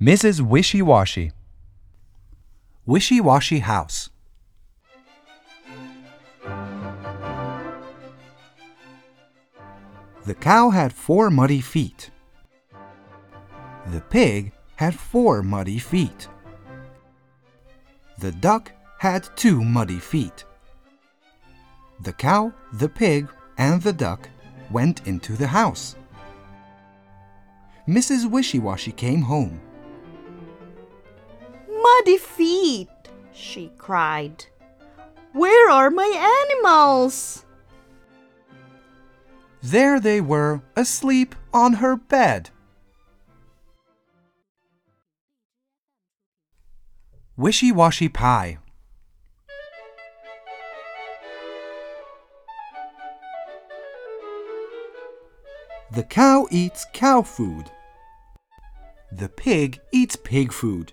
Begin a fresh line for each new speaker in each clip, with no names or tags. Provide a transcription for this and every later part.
Mrs. Wishy Washy. Wishy Washy House. The cow had four muddy feet. The pig had four muddy feet. The duck had two muddy feet. The cow, the pig, and the duck went into the house. Mrs. Wishy Washy came home.
Feet, she cried. Where are my animals?
There they were, asleep on her bed. Wishy Washy Pie. The cow eats cow food. The pig eats pig food.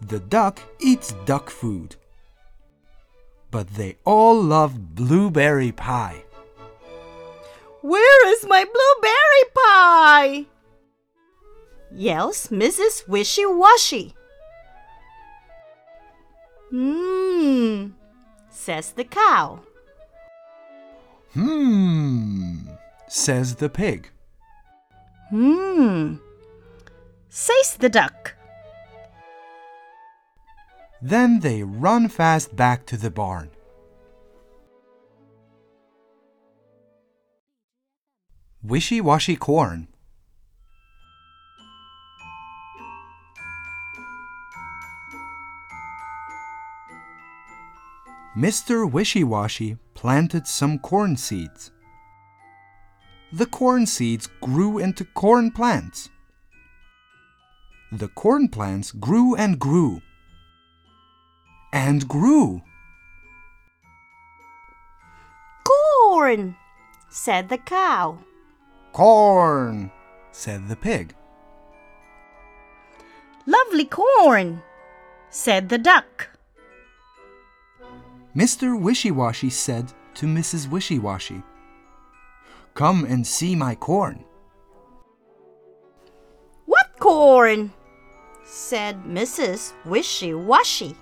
The duck eats duck food. But they all love blueberry pie.
Where is my blueberry pie? yells Mrs. Wishy Washy. Mmm, says the cow.
Hmm, says the pig.
Hmm, says the duck.
Then they run fast back to the barn. Wishy Washy Corn. Mr. Wishy Washy planted some corn seeds. The corn seeds grew into corn plants. The corn plants grew and grew and grew.
Corn, said the cow.
Corn, said the pig.
Lovely corn, said the duck.
Mr. Wishy Washy said to Mrs. Wishy Washy, Come and see my corn.
What corn? said Mrs. Wishy Washy.